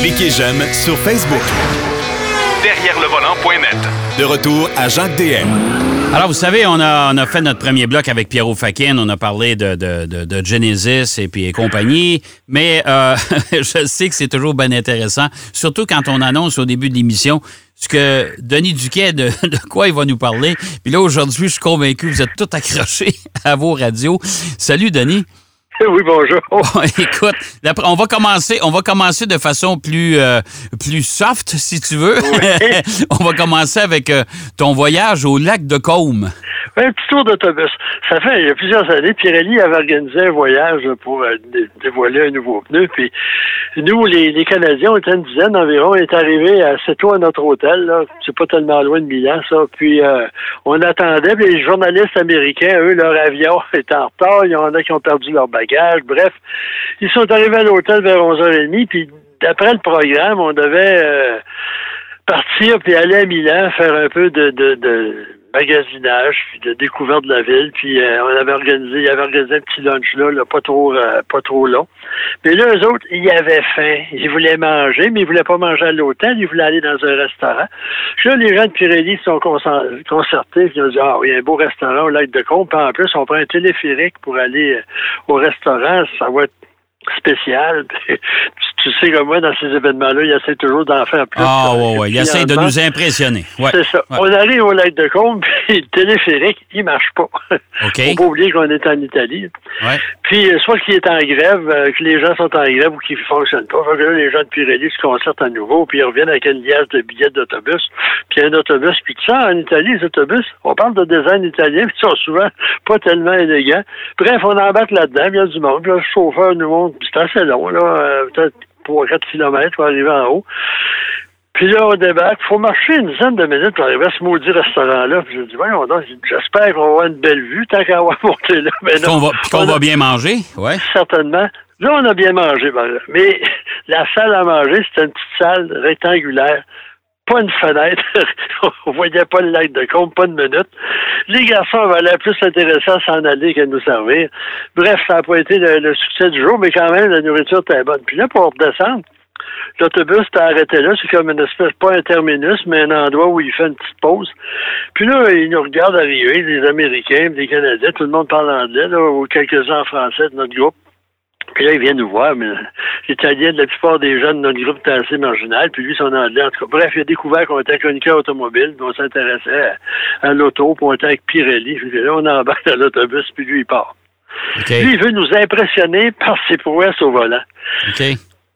Cliquez j'aime sur Facebook. Derrière le volant.net. De retour à Jacques DM. Alors, vous savez, on a, on a fait notre premier bloc avec Pierrot Fakin. On a parlé de, de, de, de Genesis et puis compagnie. Mais euh, je sais que c'est toujours bien intéressant, surtout quand on annonce au début de l'émission ce que Denis Duquet, de, de, quoi il va nous parler. Puis là, aujourd'hui, je suis convaincu que vous êtes tout accrochés à vos radios. Salut, Denis. Oui, bonjour. écoute, on va commencer, on va commencer de façon plus euh, plus soft, si tu veux. on va commencer avec euh, ton voyage au lac de Côme. Un petit tour d'autobus. Ça fait il y a plusieurs années, Pirelli avait organisé un voyage pour euh, dévoiler un nouveau pneu. Puis nous, les, Canadiens, on était une dizaine environ, on est arrivés assez tôt à notre hôtel. C'est pas tellement loin de Milan, ça. Puis on attendait. Puis les journalistes américains, eux, leur avion était en retard. Il y en a qui ont perdu leur bagage Bref, ils sont arrivés à l'hôtel vers 11h30, puis d'après le programme, on devait euh, partir puis aller à Milan faire un peu de, de, magasinage puis de découverte de la ville puis euh, on avait organisé il avait organisé un petit lunch là, pas trop euh, pas trop long. Mais là eux autres ils avaient faim. Ils voulaient manger mais ils voulaient pas manger à l'hôtel. Ils voulaient aller dans un restaurant. Là les gens de Pirelli sont concertés ils ont dit ah oui un beau restaurant au lac de Combe. En plus on prend un téléphérique pour aller au restaurant. Ça va être spécial. tu sais comme moi, dans ces événements-là, il essaie toujours d'en faire plus. Ah, ouais, ouais. Il essaie de nous impressionner. Ouais. C'est ça. On arrive au lac de Combe, puis le téléphérique, il marche pas. OK. Faut pas oublier qu'on est en Italie. Ouais. Puis, euh, soit qu'il est en grève, euh, que les gens sont en grève ou qu'il ne fonctionne pas. Fait que là, les gens de Pirelli se concertent à nouveau, puis ils reviennent avec une liasse de billets d'autobus, puis un autobus. Puis tu sais, en Italie, les autobus, on parle de design italien, puis ils sont souvent pas tellement élégants. Bref, on embarque là-dedans, il y a du monde. Puis le chauffeur nous montre c'est assez long, là, euh, peut-être 3-4 km pour arriver en haut. Puis là, on débarque. Il faut marcher une dizaine de minutes pour arriver à ce maudit restaurant-là. Puis je dis, voyons donc, j'espère qu'on va avoir une belle vue tant qu'on va monter là. Mais qu'on va, va bien manger, ouais. Certainement. Là, on a bien mangé, mais la salle à manger, c'était une petite salle rectangulaire pas une fenêtre. on voyait pas le lac de compte, pas de minute. Les garçons avaient plus intéressant à s'en aller qu'à nous servir. Bref, ça n'a pas été le, succès du jour, mais quand même, la nourriture était bonne. Puis là, pour redescendre, L'autobus était arrêté là, c'est comme une espèce, pas un terminus, mais un endroit où il fait une petite pause. Puis là, il nous regarde arriver, des Américains, des Canadiens, tout le monde parle anglais, ou quelques-uns français de notre groupe. Puis là, il vient nous voir, mais l'Italien, la plupart des jeunes de notre groupe était assez marginal, puis lui, son anglais, en tout cas. Bref, il a découvert qu'on était chroniqueur automobile, puis on s'intéressait à, l'auto, puis on était avec Pirelli. Puis là, on embarque dans l'autobus, puis lui, il part. Lui, il veut nous impressionner par ses prouesses au volant.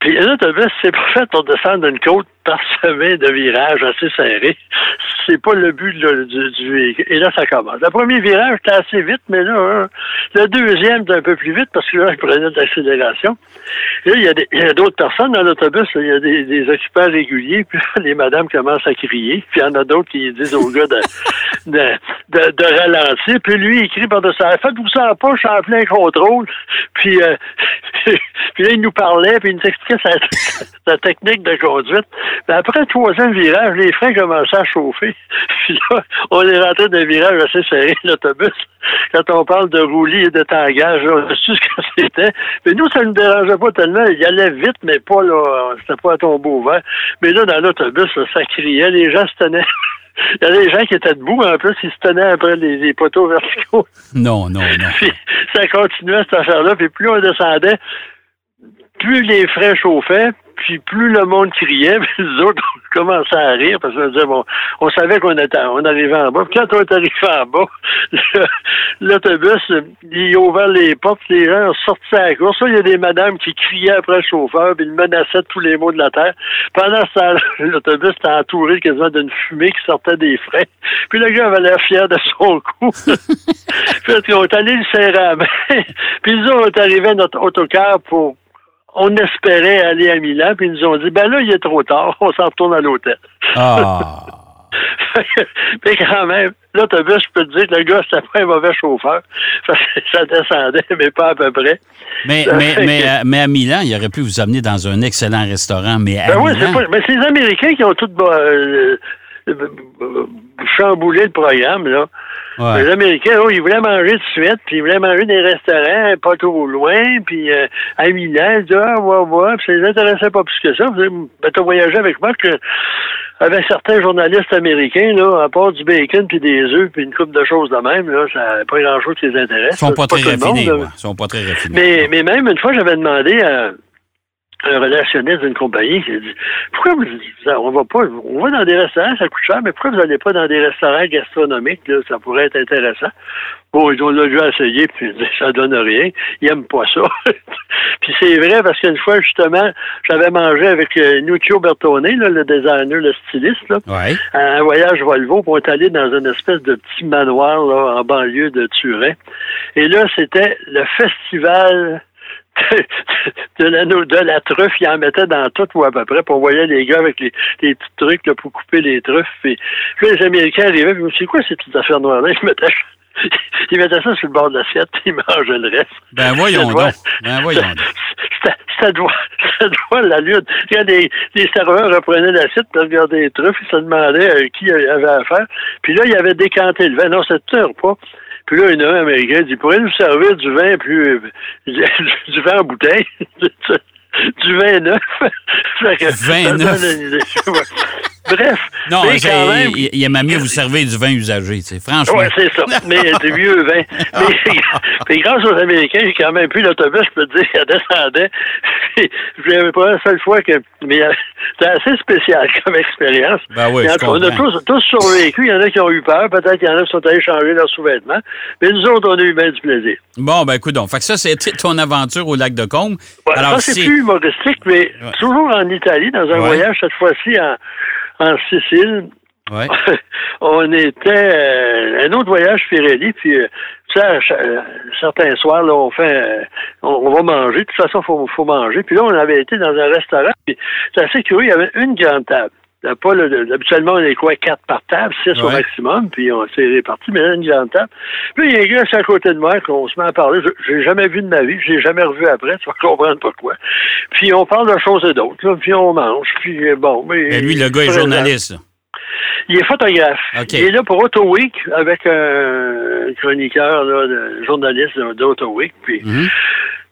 Puis l'autobus, c'est parfait pour descendre une côte parsemée de virages assez serrés. C'est pas le but du, véhicule. Et là, ça commence. Le premier virage était assez vite, mais là, hein, le deuxième est un peu plus vite parce que là, il prenait de l'accélération. Là, il y a, d'autres personnes dans l'autobus. Il y a des, occupants réguliers, puis les madames commencent à crier. Puis il y en a d'autres qui disent au gars de, de, ralentir. Puis lui, il crie par-dessus. Faites-vous ça pas, je suis en plein contrôle. Puis, euh, puis là, il nous parlait, puis il nous expliquait sa technique de conduite. Après le troisième virage, les freins commençaient à chauffer. Puis là, on est rentré dans un virage assez serré, l'autobus. Quand on parle de roulis et de tangage, on su ce que c'était. Mais nous, ça ne nous dérangeait pas tellement. Il allait vite, mais pas là, c'était pas à tomber ouvert. Mais là, dans l'autobus, ça criait, les gens se tenaient. Il y a des gens qui étaient debout, en plus, ils se tenaient après les, poteaux verticaux. Non, non, non. Puis ça continuait, cette affaire-là. Puis plus on descendait, plus les freins chauffaient, puis plus le monde criait, puis les autres commençaient à rire parce qu'on disait bon, on savait qu'on était, on arrivait en bas. Puis quand on est arrivé en bas, l'autobus, il a ouvert les portes, les gens sorti à la course. il y a des madames qui criaient après le chauffeur, puis ils menaçaient tous les mots de la terre. Pendant ce temps l'autobus était entouré quasiment d'une fumée qui sortait des freins. Puis le gars avait l'air fier de son coup. puis on est allé le serrer à main. puis nous, on est arrivé à notre autocar pour on espérait aller à Milan, puis ils nous ont dit, ben là, il est trop tard, on s'en retourne à l'hôtel. Ah. mais quand même, l'autobus, je peux te dire que le gars, c'était pas un mauvais chauffeur. Ça descendait, mais pas à peu près. Mais, mais, mais, à, mais, à Milan, il aurait pu vous amener dans un excellent restaurant, mais à ben oui, c'est mais c'est les Américains qui ont tout euh, chamboulé le programme, là. Les Américains, oh, ils voulaient manger de suite, puis ils voulaient manger des restaurants pas trop loin, puis euh, à Milan, ils disaient, ah, ouais, ouais, puis ça les intéressait pas plus que ça. Ben, t'as voyagé avec moi que avec certains journalistes américains, là, à part du bacon puis des œufs puis une coupe de choses de même, là, ça n'a pas grand-chose qui les intéresse. Ils sont pas, très raffinés, Ils sont pas très raffinés. Mais, mais même une fois, j'avais demandé à un relationniste d'une compagnie qui a dit Pourquoi vous, on va pas on va dans des restaurants, ça coûte cher, mais pourquoi vous n'allez pas dans des restaurants gastronomiques, là, ça pourrait être intéressant. Bon, ils ont déjà essayé, puis ça donne rien. Ils n'aiment pas ça. puis c'est vrai parce qu'une fois, justement, j'avais mangé avec euh, Nuccio Bertone, là, le designer, le styliste, là, à un voyage Volvo, pour être allé dans une espèce de petit manoir là, en banlieue de Turin. Et là, c'était le festival de la, de la truffe, il en mettait dans tout ou à peu près. Puis on voyait les gars avec les, les petits trucs là, pour couper les truffes. Puis, puis les Américains arrivaient, puis c'est quoi ces petites affaires noires-là? Ils mettaient, ils mettaient ça sur le bord de l'assiette, ils mangeaient le reste. Ben voyons donc. Ben voyons Ça doit, ça doit la lutte. Quand les, les serveurs reprenaient l'assiette pour regarder les truffes, ils se demandaient euh, qui avait affaire. Puis là, il avait décanté le vin. Non, c'était un pas. Puis là, il y a Américain dit, pourrait nous servir du vin plus, du vin en bouteille? du 29. 29. Bref. Non, même, il, il aimait mieux vous servir du vin usagé, tu sais, franchement. Oui, c'est ça. Mais du vieux vin. Mais, grâce aux Américains, j'ai quand même pris l'autobus, je peux te dire, il descendait. Je n'avais pas la seule fois que. Mais euh, c'était assez spécial comme expérience. Ben oui, je on a tous, tous survécu. Il y en a qui ont eu peur. Peut-être qu'il y en a qui sont allés changer leurs sous-vêtements. Mais nous autres, on a eu bien du plaisir. Bon, ben écoute donc. Fait que ça, c'était ton aventure au lac de Combe. Alors, ça, c'est plus humoristique, mais toujours en Italie, dans un voyage, cette fois-ci en en Sicile. on était euh, un autre voyage Pirelli, puis euh, ça, euh, certains soirs, là, on fait on, va manger. De toute façon, faut, faut manger. Puis là, on avait été dans un restaurant, puis c'est assez curieux, il y avait une grande table. Pas le, habituellement, on est quoi, quatre par table, six au maximum, puis on s'est répartis, mais là, une grande table. Puis il y a un gars à côté de moi qu'on se met à parler. Je n'ai jamais vu de ma vie, je l'ai jamais revu après, tu vas comprendre pourquoi. Puis on parle de choses et d'autres, puis on mange, puis bon. Mais, lui, le gars est journaliste. Il est photographe. Il est là pour Auto Week avec un chroniqueur, là, de, journaliste d'Auto Week. Puis mm-hmm.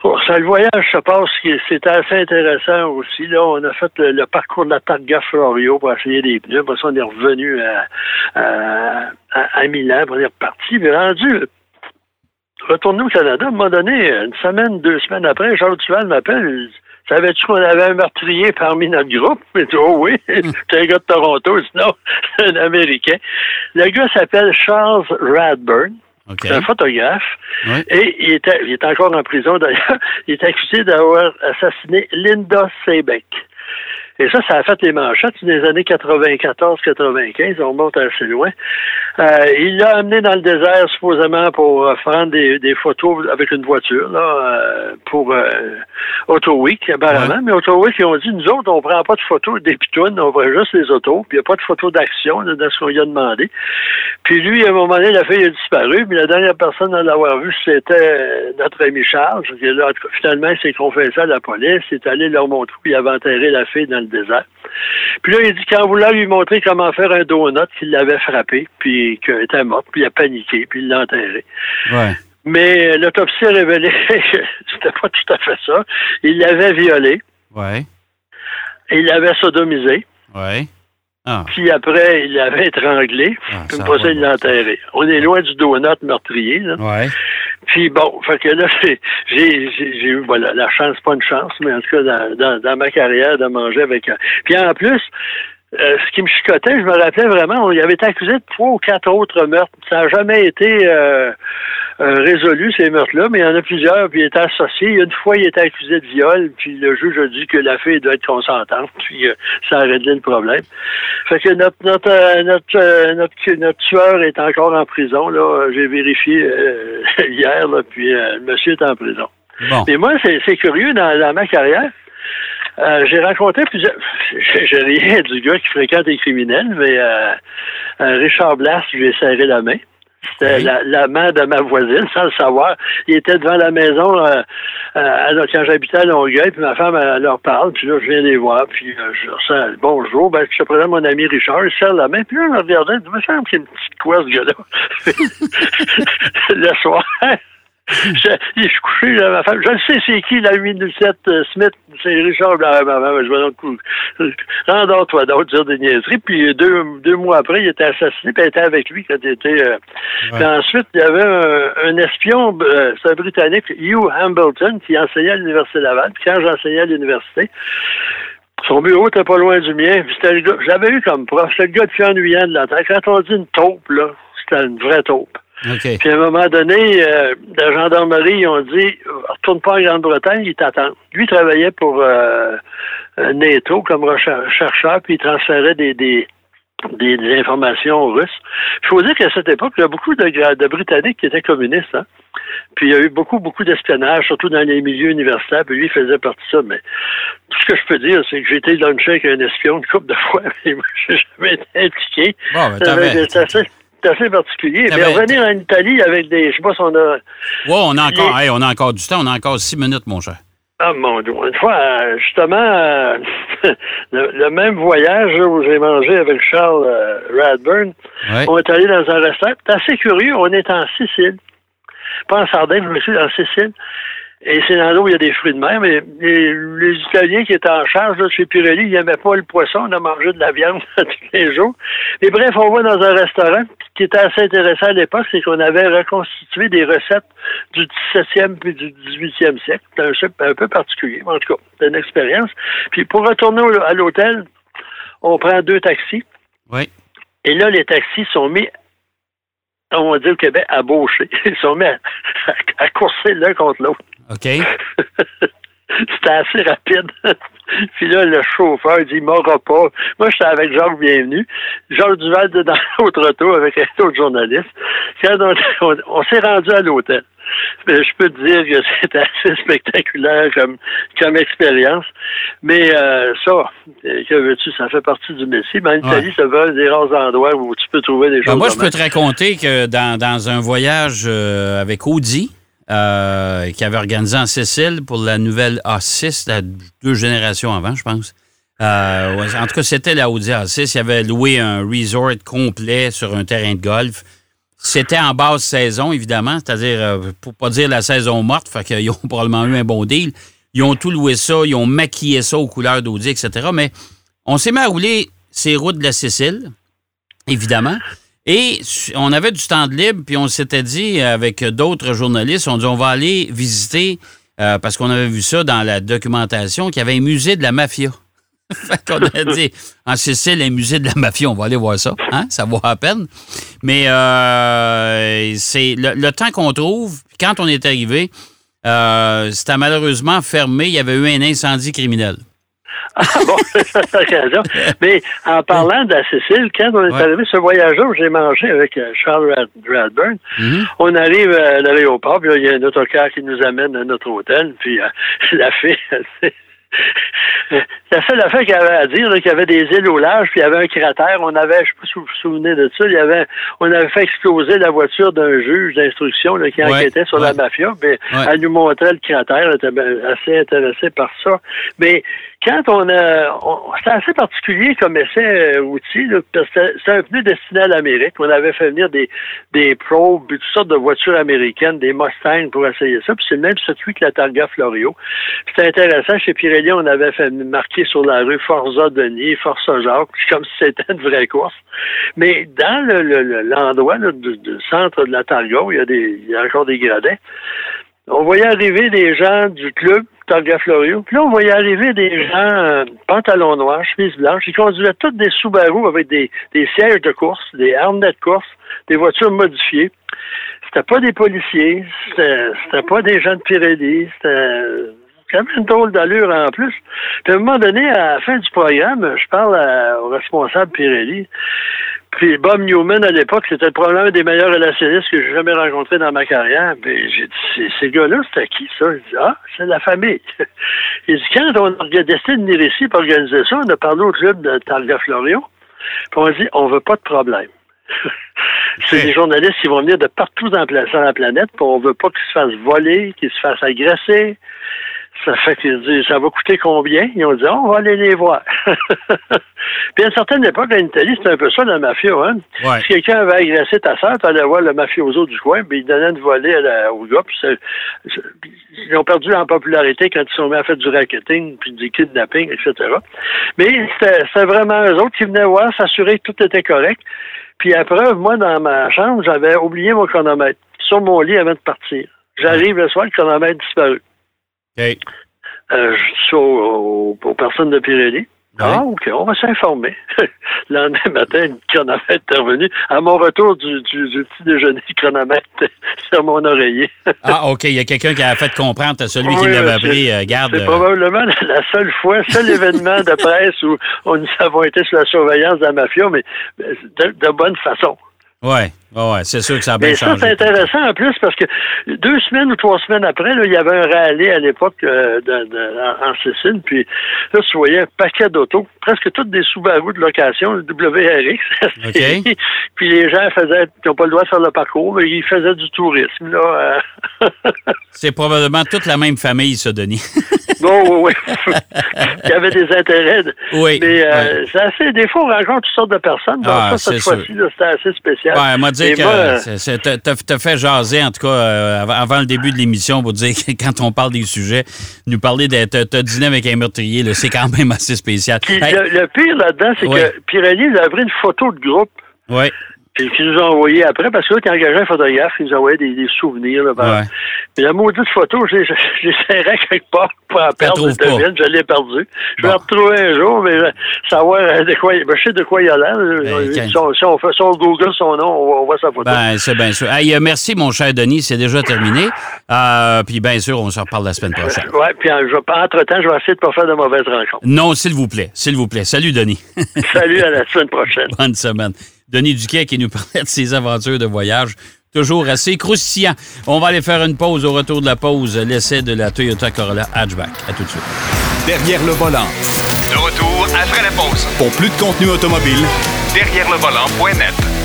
Pour ça, le voyage se passe, c'était assez intéressant aussi. Là, on a fait le, parcours de la Targa Florio pour essayer des pneus. Après ça, on est revenu à, à, à, Milan, on est reparti. Mais rendu, retourné au Canada, à un moment donné, une semaine, deux semaines après, Charles Duval m'appelle. Savais-tu qu'on avait un meurtrier parmi notre groupe? Mais oh oui, c'est un gars de Toronto, sinon un Américain. Le gars s'appelle Charles Radburn. C'est un photographe. Et il était, il est encore en prison d'ailleurs. Il est accusé d'avoir assassiné Linda Seebeck. Et ça, ça a fait les manchettes des années 94-95. On monte assez loin. Euh, il l'a amené dans le désert, supposément, pour euh, prendre des, des, photos avec une voiture, là, euh, pour euh, Auto Week, apparemment. Mais Auto Week, ils ont dit, nous autres, on prend pas de photos des pitounes, on voit juste les autos, puis il n'y a pas de photos d'action dans ce qu'on lui a demandé. Puis lui, à un moment donné, la fille a disparu, puis la dernière personne à l'avoir vue, c'était notre ami Charles. Là, finalement, il s'est confessé à la police, il est allé leur montrer, puis il avait enterré la fille dans le désert. Puis là, il dit qu'en voulant lui montrer comment faire un donut, qu'il l'avait frappé, puis qu'elle était morte, puis il a paniqué, puis il l'a enterré. Mais l'autopsie a révélé que c'était pas tout à fait ça. Il l'avait violé. Ouais. Il l'avait sodomisé. Ouais. Ah. Puis après, il l'avait étranglé. Ah, puis après ça, il l'a enterré. On est loin du donut meurtrier. Là. Ouais. Puis bon, fait que là, j'ai eu voilà, la chance, pas une chance, mais en tout cas dans, dans, dans ma carrière de manger avec un. Puis en plus, euh, ce qui me chicotait, je me rappelais vraiment, y avait été accusé de trois ou quatre autres meurtres. Ça n'a jamais été euh, euh, résolu, ces meurtres-là, mais il y en a plusieurs, puis il était associé. Une fois, il était accusé de viol, puis le juge a dit que la fille doit être consentante, puis ça a réglé le problème. Fait que notre notre notre, notre, notre tueur est encore en prison, là. J'ai vérifié hier, là, puis le monsieur est en prison. Mais moi, c'est curieux dans ma carrière. Euh, j'ai rencontré plusieurs. J'ai rien du gars qui fréquente les criminels, mais euh, euh, Richard Blas, je lui ai serré la main. C'était l'amant de ma voisine, sans le savoir. Il était devant la maison euh, euh, quand j'habitais à Longueuil, puis ma femme, elle, leur parle, puis là, je viens les voir, puis euh, je leur sens bonjour, ben, je te présente mon ami Richard, il serre la main, puis là, je regardais, il me semble qu'il y a une petite quoi, ce gars-là. le soir, je, je suis couché, là, ma femme. Je sais c'est qui, la 807 euh, Smith? C'est Richard femme, je vais donc. Rendors-toi d'autres, dire des niaiseries. Puis deux, deux mois après, il était assassiné, puis elle était avec lui quand il était. Euh, puis ensuite, il y avait un, espion, euh, c'est un Britannique, Hugh Hambleton, qui enseignait à l'Université Laval. Puis quand j'enseignais à l'université, son bureau était pas loin du mien. J'avais eu comme prof, c'était le gars de plus ennuyant de la terre. Quand on dit une taupe, là, c'était une vraie taupe. Puis à un moment donné, euh, la gendarmerie, ils ont dit retourne pas en Grande-Bretagne, ils t'attendent. Lui travaillait pour euh, NATO comme chercheur, puis il transférait des, des, des, informations russes. Il faut dire qu'à cette époque, il y a beaucoup de, de Britanniques qui étaient communistes. Hein? Puis il y a eu beaucoup, beaucoup d'espionnage, surtout dans les milieux universitaires, puis lui, il faisait partie de ça. Mais tout ce que je peux dire, c'est que j'ai été lunché avec un espion une couple de fois, mais moi, je n'ai jamais été impliqué. Bon, ben, c'est assez particulier. Mais revenir en Italie avec des. Je sais pas si on a. Oui, on a encore, on a encore du temps, on a encore six minutes, mon cher. Ah mon Dieu. Une fois, justement, euh, le, même voyage où j'ai mangé avec Charles euh, Radburn, on est allé dans un restaurant. C'est assez curieux, on est en Sicile. Pas en Sardaigne, je me suis en Sicile. Et c'est dans l'eau où il y a des fruits de mer, mais les, Italiens qui étaient en charge là, chez Pirelli, ils n'aimaient pas le poisson, on a mangé de la viande tous les jours. Mais bref, on va dans un restaurant, ce qui était assez intéressant à l'époque, c'est qu'on avait reconstitué des recettes du 17e puis du 18e siècle. C'était un, un peu particulier, en tout cas, c'est une expérience. Puis pour retourner à l'hôtel, on prend deux taxis. Oui. Et là, les taxis sont mis on va dire au Québec, à baucher. Ils sont mis à courser l'un contre l'autre. OK. C'était assez rapide. Puis là, le chauffeur dit, il m'aura pas. Moi, j'étais avec Jacques Bienvenu. Jacques Duval dans l'autre auto avec un autre journaliste. Quand on, s'est rendu à l'hôtel. Je peux te dire que c'était assez spectaculaire comme, comme expérience. Mais euh, ça, que veux-tu, ça fait partie du métier. Mais en Italie, ça va des rares endroits où tu peux trouver des ben, choses. moi, je peux te raconter que dans, dans un voyage euh, avec Audi, euh, qui avait organisé en Sicile pour la nouvelle A6, la deux générations avant, je pense. Euh, en tout cas, c'était la Audi A6. Il avait loué un resort complet sur un terrain de golf. C'était en basse saison, évidemment, c'est-à-dire, euh, pour pas dire la saison morte, fait qu'ils ont probablement eu un bon deal. Ils ont tout loué ça, ils ont maquillé ça aux couleurs d'Audi, etc. Mais on s'est mis à rouler ces routes de la Sicile, évidemment. Et on avait du temps de libre, puis on s'était dit avec d'autres journalistes, on dit on va aller visiter, euh, parce qu'on avait vu ça dans la documentation, qu'il y avait un musée de la mafia. fait qu'on a dit, en Sicile, un musée de la mafia, on va aller voir ça. Hein? Ça vaut à peine. Mais euh, c'est le, temps qu'on trouve, quand on est arrivé, euh, c'était malheureusement fermé. Il y avait eu un incendie criminel. Ah bon, c'est l'occasion. Mais en parlant de la Sicile, quand on est arrivé ce voyage-là j'ai mangé avec euh, Charles Radburn, mm-hmm. on arrive à l'aéroport, puis il y a un autocar qui nous amène à notre hôtel, puis euh, la fille, la seule affaire qu'il y avait à dire, qu'il y avait des îles au large, puis il y avait un cratère. On avait, je ne sais pas si vous vous souvenez de ça, il y avait, on avait fait exploser la voiture d'un juge d'instruction qui enquêtait sur la mafia. Mais elle nous montrait le cratère, elle était assez intéressée par ça. Mais quand on a, c'était assez particulier comme essai euh, outil, parce que c'était un pneu destiné à l'Amérique. On avait fait venir des, des probes, toutes sortes de voitures américaines, des Mustangs pour essayer ça. Puis c'est le même circuit que la Targa Florio. C'était intéressant. Chez Pirelli, on avait fait marquer sur la rue Forza Denis, Forza Jacques, comme si c'était une vraie course. Mais dans l'endroit le, du, centre de la Targa, où il y a des, il y a encore des gradins, on voyait arriver des gens du club Florio. Puis là, on voyait arriver des gens, euh, pantalons noirs, chemises blanches. Ils conduisaient toutes des Subaru avec des, sièges de course, des harnais de course, des voitures modifiées. C'était pas des policiers, c'était pas des gens de Pirelli, c'était quand même une drôle d'allure en plus. Puis à un moment donné, à la fin du programme, je parle au responsable Pirelli. Puis Bob Newman, à l'époque, c'était probablement un des meilleurs relationnistes que j'ai jamais rencontré dans ma carrière. Puis j'ai dit, ces gars-là, c'était qui ça? Il dit, ah, c'est la famille. Il dit, quand on a décidé de venir ici pour organiser ça, on a parlé au club de Targa Florion. Puis on a dit, on veut pas de problème. C'est des journalistes qui vont venir de partout dans la, sur la planète, puis on veut pas qu'ils se fassent voler, qu'ils se fassent agresser. Ça fait qu'ils disent, ça va coûter combien? Ils ont dit, on va aller les voir. Puis à une certaine époque, en Italie, c'était un peu ça, la mafia. Hein? Si quelqu'un avait agressé ta soeur, tu allais voir le mafioso du coin, puis il donnait une volée au gars. Puis ils ont perdu en popularité quand ils sont mis à faire du racketing, puis du kidnapping, etc. Mais c'était vraiment eux autres qui venaient voir, s'assurer que tout était correct. Puis après, moi, dans ma chambre, j'avais oublié mon chronomètre sur mon lit avant de partir. J'arrive le soir, le chronomètre disparu. Euh, je aux, personnes de Pirelli. Ah, OK, on va s'informer. le lendemain matin, le chronomètre est revenu. À mon retour du, petit déjeuner, le chronomètre sur mon oreiller. ah, OK, il y a quelqu'un qui a fait comprendre à celui qui l'avait appris. Euh, garde. C'est euh, probablement la seule fois, seul événement de presse où nous avons été sous la surveillance de la mafia, mais de bonne façon. Oui, ouais, c'est sûr que ça a bien Mais ça, c'est intéressant en plus parce que deux semaines ou trois semaines après, là, il y avait un rallye à l'époque euh, en, Sicile, puis là, tu voyais un paquet d'autos, presque toutes des Subaru de location, le WRX. puis les gens faisaient, ils n'ont pas le droit de faire le parcours, mais ils faisaient du tourisme. Là, euh. c'est probablement toute la même famille, ça, Denis. bon, oui, oui. il y avait des intérêts. Oui. Mais euh, c'est assez, des fois, on rencontre toutes sortes de personnes. Donc, ah, ça, cette fois-ci, c'était assez spécial. Ouais, moi dire que t'as fait jaser, en tout cas, euh, avant le début de l'émission, pour dire que quand on parle des sujets, nous parler de t'as dîné avec un meurtrier, c'est quand même assez spécial. le, pire là-dedans, c'est que Pirelli, il a pris une photo de groupe. Oui qui nous a envoyé après, parce que là, engagé un photographe, il nous envoyait des, des souvenirs. Là, ben, la maudite photo, j'ai serré quelque part pour en perdre de devine, je l'ai perdu. Je vais la retrouver un jour, mais euh, savoir euh, de quoi, ben, je sais de quoi il a l'air. Ben, si, on, fait Google son nom, on, voit sa photo. Ben, c'est bien sûr. Hey, euh, merci, mon cher Denis, c'est déjà terminé. Euh, puis bien sûr, on se reparle la semaine prochaine. oui, puis entre-temps, je vais essayer de ne pas faire de mauvaises rencontres. Non, s'il vous plaît, s'il vous plaît. Salut, Denis. Salut, à la semaine prochaine. Bonne semaine. Denis Duquet qui nous parlait de ses aventures de voyage. Toujours assez croustillant. On va aller faire une pause. Au retour de la pause, l'essai de la Toyota Corolla Hatchback. À tout de suite. Derrière le volant. De retour après la pause. Pour plus de contenu automobile, derrière le volant.net.